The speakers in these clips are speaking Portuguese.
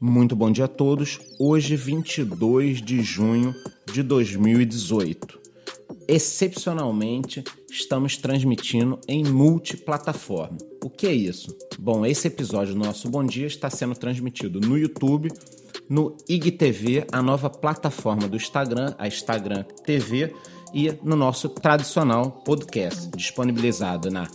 Muito bom dia a todos. Hoje, 22 de junho de 2018. Excepcionalmente, estamos transmitindo em multiplataforma. O que é isso? Bom, esse episódio do nosso Bom Dia está sendo transmitido no YouTube, no IGTV, a nova plataforma do Instagram, a Instagram TV, e no nosso tradicional podcast, disponibilizado na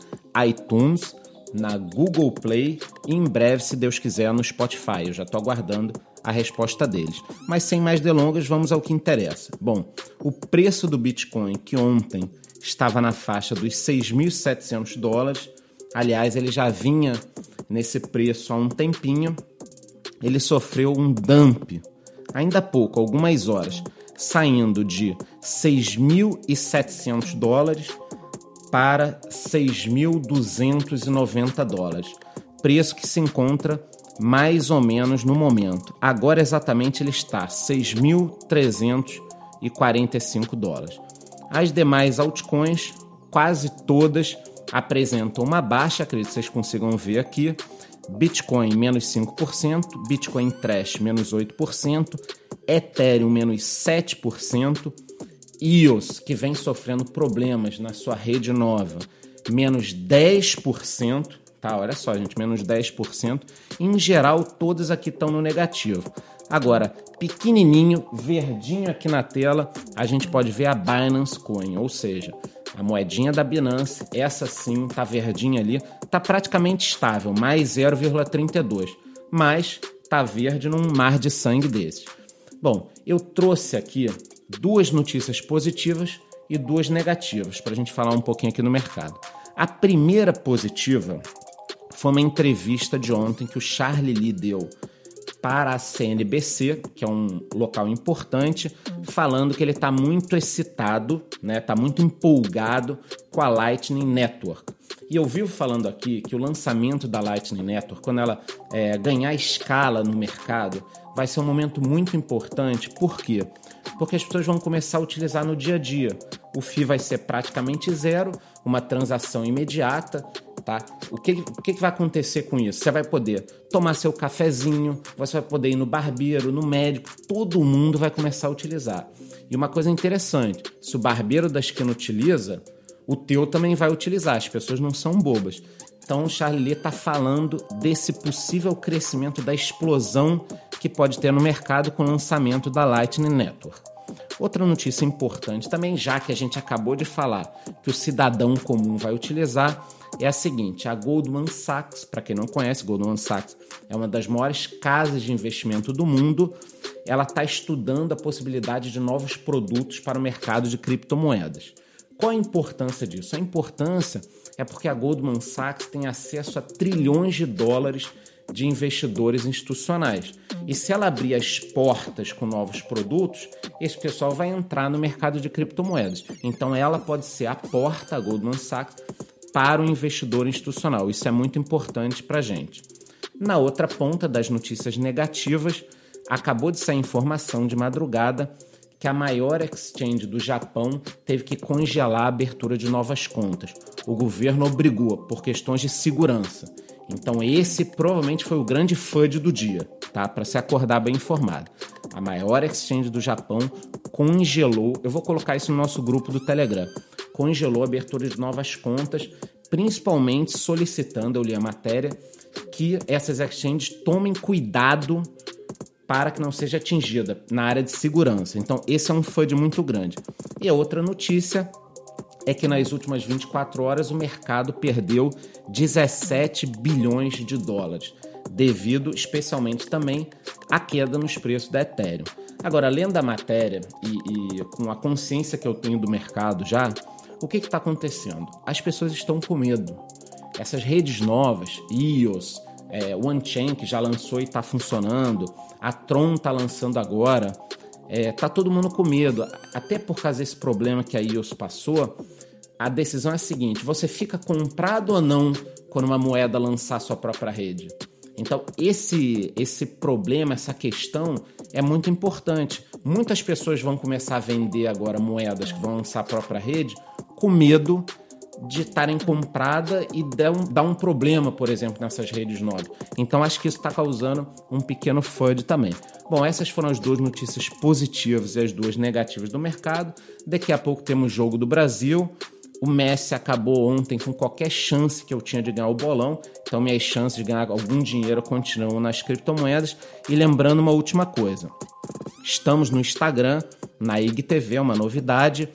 iTunes, na Google Play e em breve, se Deus quiser, no Spotify. Eu já estou aguardando a resposta deles. Mas sem mais delongas, vamos ao que interessa. Bom, o preço do Bitcoin, que ontem estava na faixa dos 6.700 dólares, aliás, ele já vinha nesse preço há um tempinho, ele sofreu um dump, ainda há pouco, algumas horas, saindo de 6.700 dólares para 6.290 dólares, preço que se encontra mais ou menos no momento. Agora exatamente ele está 6.345 dólares. As demais altcoins, quase todas apresentam uma baixa, acredito que vocês consigam ver aqui. Bitcoin menos 5%, Bitcoin Trash menos 8%, Ethereum menos 7%, EOS, que vem sofrendo problemas na sua rede nova, menos 10%, tá? Olha só, gente, menos 10%. Em geral, todas aqui estão no negativo. Agora, pequenininho, verdinho aqui na tela, a gente pode ver a Binance Coin, ou seja, a moedinha da Binance, essa sim, tá verdinha ali, tá praticamente estável, mais 0,32, mas tá verde num mar de sangue desses. Bom, eu trouxe aqui duas notícias positivas e duas negativas para a gente falar um pouquinho aqui no mercado. A primeira positiva foi uma entrevista de ontem que o Charlie Lee deu para a CNBC, que é um local importante, falando que ele está muito excitado, né? Está muito empolgado com a Lightning Network. E eu vivo falando aqui que o lançamento da Lightning Network, quando ela é, ganhar escala no mercado, vai ser um momento muito importante. Por quê? Porque as pessoas vão começar a utilizar no dia a dia. O FII vai ser praticamente zero, uma transação imediata, tá? O que, o que vai acontecer com isso? Você vai poder tomar seu cafezinho, você vai poder ir no barbeiro, no médico, todo mundo vai começar a utilizar. E uma coisa interessante, se o barbeiro da esquina utiliza, o teu também vai utilizar, as pessoas não são bobas. Então o Charlie está falando desse possível crescimento da explosão que pode ter no mercado com o lançamento da Lightning Network. Outra notícia importante também, já que a gente acabou de falar que o cidadão comum vai utilizar, é a seguinte: a Goldman Sachs, para quem não conhece, Goldman Sachs é uma das maiores casas de investimento do mundo. Ela está estudando a possibilidade de novos produtos para o mercado de criptomoedas. Qual a importância disso? A importância é porque a Goldman Sachs tem acesso a trilhões de dólares de investidores institucionais. E se ela abrir as portas com novos produtos, esse pessoal vai entrar no mercado de criptomoedas. Então ela pode ser a porta, a Goldman Sachs, para o investidor institucional. Isso é muito importante para a gente. Na outra ponta das notícias negativas, acabou de sair informação de madrugada que a maior exchange do Japão teve que congelar a abertura de novas contas. O governo obrigou por questões de segurança. Então esse provavelmente foi o grande FUD do dia, tá? Para se acordar bem informado. A maior exchange do Japão congelou, eu vou colocar isso no nosso grupo do Telegram, congelou a abertura de novas contas, principalmente solicitando, eu li a matéria, que essas exchanges tomem cuidado para que não seja atingida na área de segurança. Então, esse é um FUD muito grande. E a outra notícia é que nas últimas 24 horas o mercado perdeu 17 bilhões de dólares, devido especialmente também à queda nos preços da Ethereum. Agora, lendo a matéria e, e com a consciência que eu tenho do mercado já, o que está acontecendo? As pessoas estão com medo. Essas redes novas, EOS, é, OneChain, que já lançou e está funcionando, a Tron está lançando agora, é, tá todo mundo com medo. Até por causa desse problema que a IOS passou, a decisão é a seguinte: você fica comprado ou não quando uma moeda lançar sua própria rede? Então, esse, esse problema, essa questão é muito importante. Muitas pessoas vão começar a vender agora moedas que vão lançar a própria rede com medo de estarem comprada e dar um, problema, por exemplo, nessas redes novas. Então acho que isso está causando um pequeno FUD também. Bom, essas foram as duas notícias positivas e as duas negativas do mercado. Daqui a pouco temos jogo do Brasil. O Messi acabou ontem com qualquer chance que eu tinha de ganhar o bolão, então minhas chances de ganhar algum dinheiro continuam nas criptomoedas. E lembrando uma última coisa: estamos no Instagram, na IGTV, é uma novidade.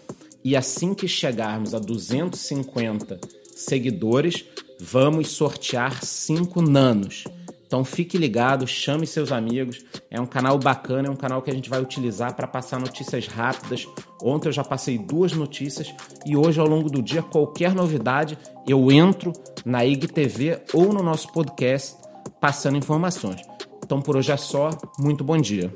E assim que chegarmos a 250 seguidores, vamos sortear 5 nanos. Então fique ligado, chame seus amigos. É um canal bacana, é um canal que a gente vai utilizar para passar notícias rápidas. Ontem eu já passei duas notícias e hoje, ao longo do dia, qualquer novidade, eu entro na IGTV ou no nosso podcast passando informações. Então por hoje é só. Muito bom dia.